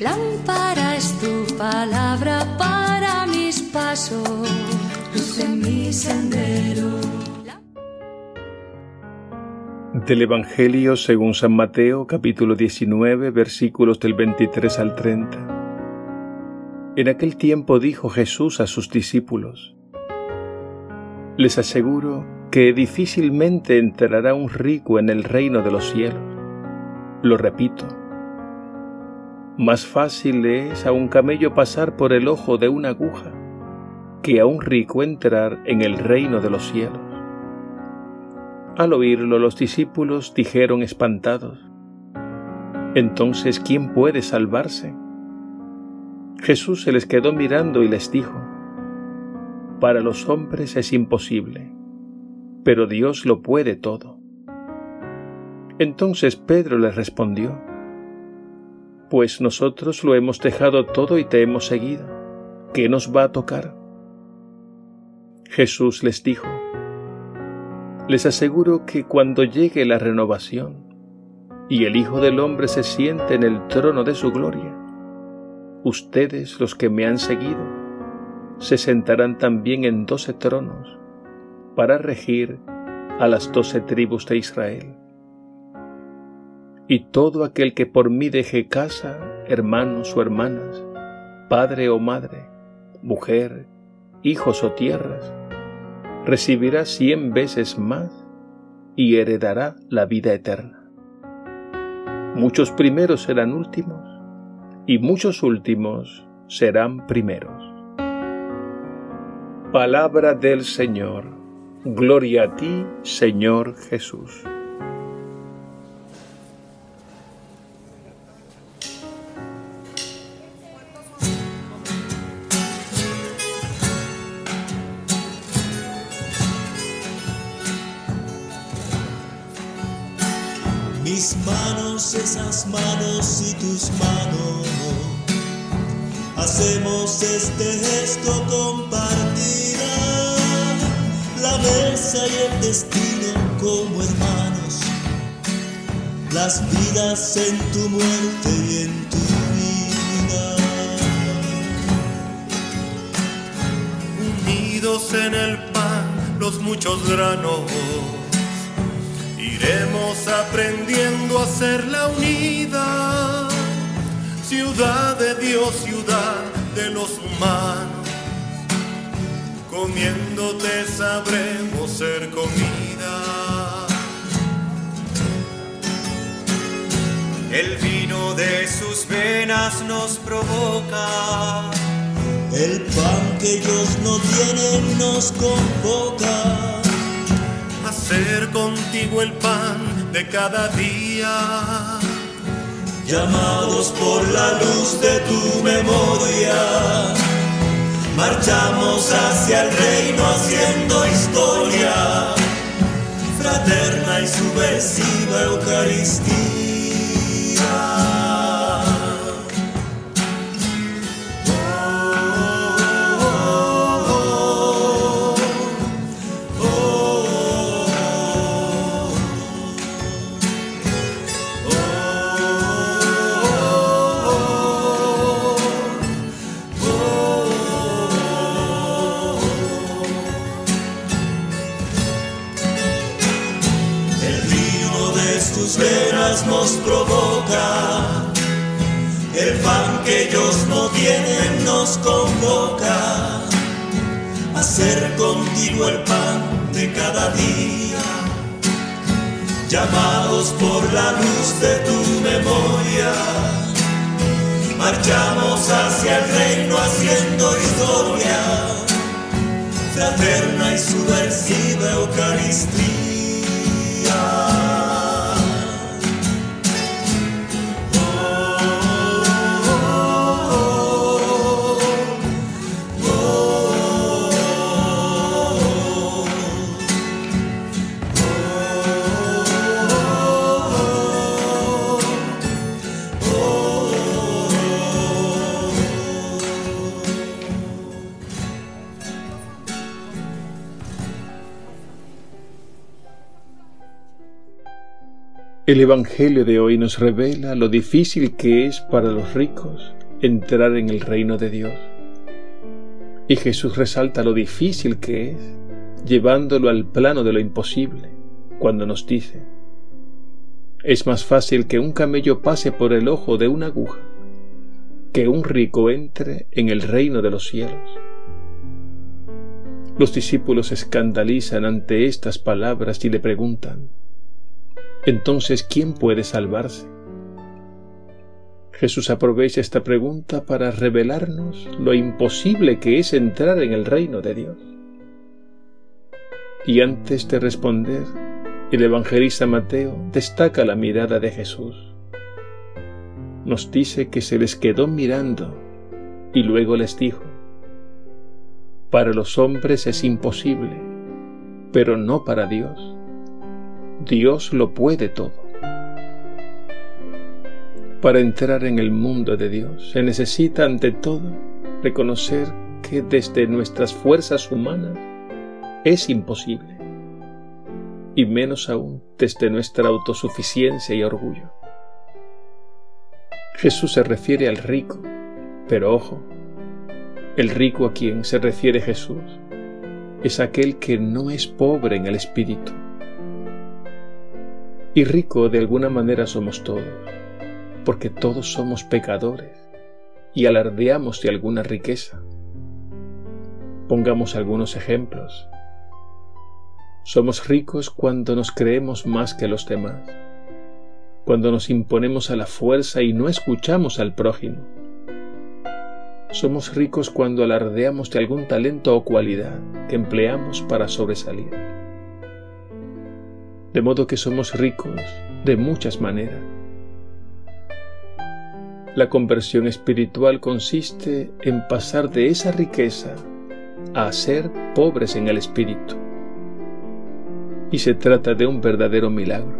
Lámpara es tu palabra para mis pasos, luz en mi sendero. Del Evangelio según San Mateo capítulo 19 versículos del 23 al 30. En aquel tiempo dijo Jesús a sus discípulos, Les aseguro que difícilmente entrará un rico en el reino de los cielos. Lo repito, más fácil es a un camello pasar por el ojo de una aguja que a un rico entrar en el reino de los cielos. Al oírlo los discípulos dijeron espantados, Entonces, ¿quién puede salvarse? Jesús se les quedó mirando y les dijo, Para los hombres es imposible, pero Dios lo puede todo. Entonces Pedro les respondió, pues nosotros lo hemos dejado todo y te hemos seguido. ¿Qué nos va a tocar? Jesús les dijo, les aseguro que cuando llegue la renovación y el Hijo del Hombre se siente en el trono de su gloria, ustedes los que me han seguido se sentarán también en doce tronos para regir a las doce tribus de Israel y todo aquel que por mí deje casa, hermanos o hermanas, padre o madre, mujer, hijos o tierras, recibirá cien veces más y heredará la vida eterna. Muchos primeros serán últimos y muchos últimos serán primeros. Palabra del Señor. Gloria a ti, Señor Jesús. Mis manos, esas manos y tus manos. Hacemos este gesto compartida, la mesa y el destino como hermanos, las vidas en tu muerte y en tu vida. Unidos en el pan, los muchos granos aprendiendo a ser la unidad, ciudad de Dios, ciudad de los humanos. Comiéndote sabremos ser comida. El vino de sus venas nos provoca. El pan que ellos no tienen nos convoca ser contigo el pan de cada día. Llamados por la luz de tu memoria, marchamos hacia el reino haciendo historia, fraterna y subversiva Eucaristía. El pan que ellos no tienen nos convoca a ser contigo el pan de cada día, llamados por la luz de tu memoria. Marchamos hacia el reino haciendo historia, fraterna y subversiva Eucaristía. El Evangelio de hoy nos revela lo difícil que es para los ricos entrar en el reino de Dios. Y Jesús resalta lo difícil que es, llevándolo al plano de lo imposible, cuando nos dice, es más fácil que un camello pase por el ojo de una aguja, que un rico entre en el reino de los cielos. Los discípulos escandalizan ante estas palabras y le preguntan, entonces, ¿quién puede salvarse? Jesús aprovecha esta pregunta para revelarnos lo imposible que es entrar en el reino de Dios. Y antes de responder, el evangelista Mateo destaca la mirada de Jesús. Nos dice que se les quedó mirando y luego les dijo, para los hombres es imposible, pero no para Dios. Dios lo puede todo. Para entrar en el mundo de Dios se necesita ante todo reconocer que desde nuestras fuerzas humanas es imposible, y menos aún desde nuestra autosuficiencia y orgullo. Jesús se refiere al rico, pero ojo, el rico a quien se refiere Jesús es aquel que no es pobre en el espíritu. Y rico de alguna manera somos todos porque todos somos pecadores y alardeamos de alguna riqueza. Pongamos algunos ejemplos. Somos ricos cuando nos creemos más que los demás, cuando nos imponemos a la fuerza y no escuchamos al prójimo. Somos ricos cuando alardeamos de algún talento o cualidad que empleamos para sobresalir. De modo que somos ricos de muchas maneras la conversión espiritual consiste en pasar de esa riqueza a ser pobres en el espíritu. Y se trata de un verdadero milagro.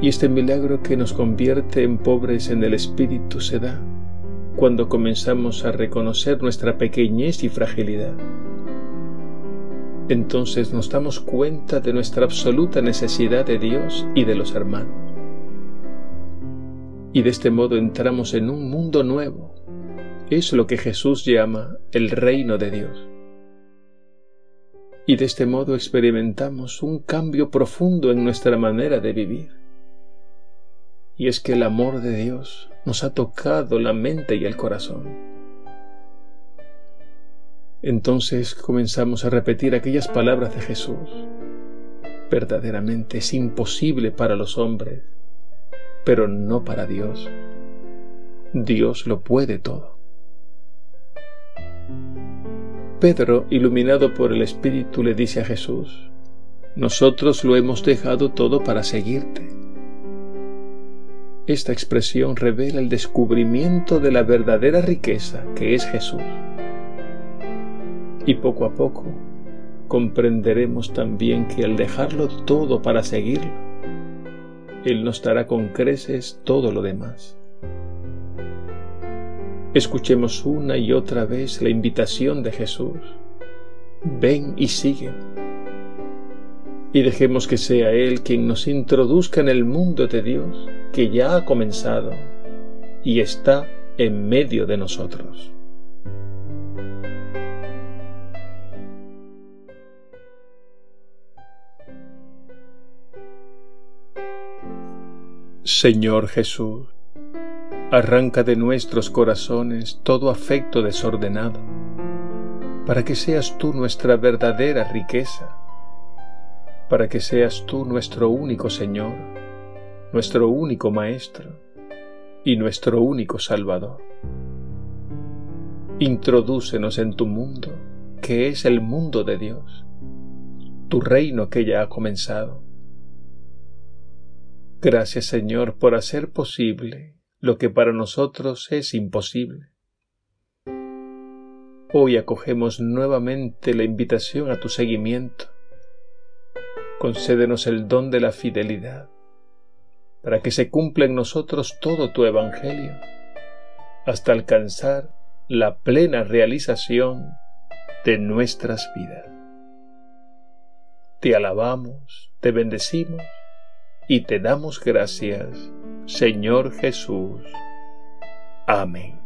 Y este milagro que nos convierte en pobres en el espíritu se da cuando comenzamos a reconocer nuestra pequeñez y fragilidad. Entonces nos damos cuenta de nuestra absoluta necesidad de Dios y de los hermanos y de este modo entramos en un mundo nuevo. Es lo que Jesús llama el reino de Dios. Y de este modo experimentamos un cambio profundo en nuestra manera de vivir. Y es que el amor de Dios nos ha tocado la mente y el corazón. Entonces comenzamos a repetir aquellas palabras de Jesús. Verdaderamente es imposible para los hombres pero no para Dios. Dios lo puede todo. Pedro, iluminado por el Espíritu, le dice a Jesús, nosotros lo hemos dejado todo para seguirte. Esta expresión revela el descubrimiento de la verdadera riqueza que es Jesús. Y poco a poco comprenderemos también que al dejarlo todo para seguirlo, él nos dará con creces todo lo demás. Escuchemos una y otra vez la invitación de Jesús. Ven y sigue. Y dejemos que sea Él quien nos introduzca en el mundo de Dios que ya ha comenzado y está en medio de nosotros. Señor Jesús, arranca de nuestros corazones todo afecto desordenado, para que seas tú nuestra verdadera riqueza, para que seas tú nuestro único Señor, nuestro único Maestro y nuestro único Salvador. Introdúcenos en tu mundo, que es el mundo de Dios, tu reino que ya ha comenzado Gracias Señor por hacer posible lo que para nosotros es imposible. Hoy acogemos nuevamente la invitación a tu seguimiento. Concédenos el don de la fidelidad, para que se cumpla en nosotros todo tu Evangelio, hasta alcanzar la plena realización de nuestras vidas. Te alabamos, te bendecimos y te damos gracias, Señor Jesús. Amén.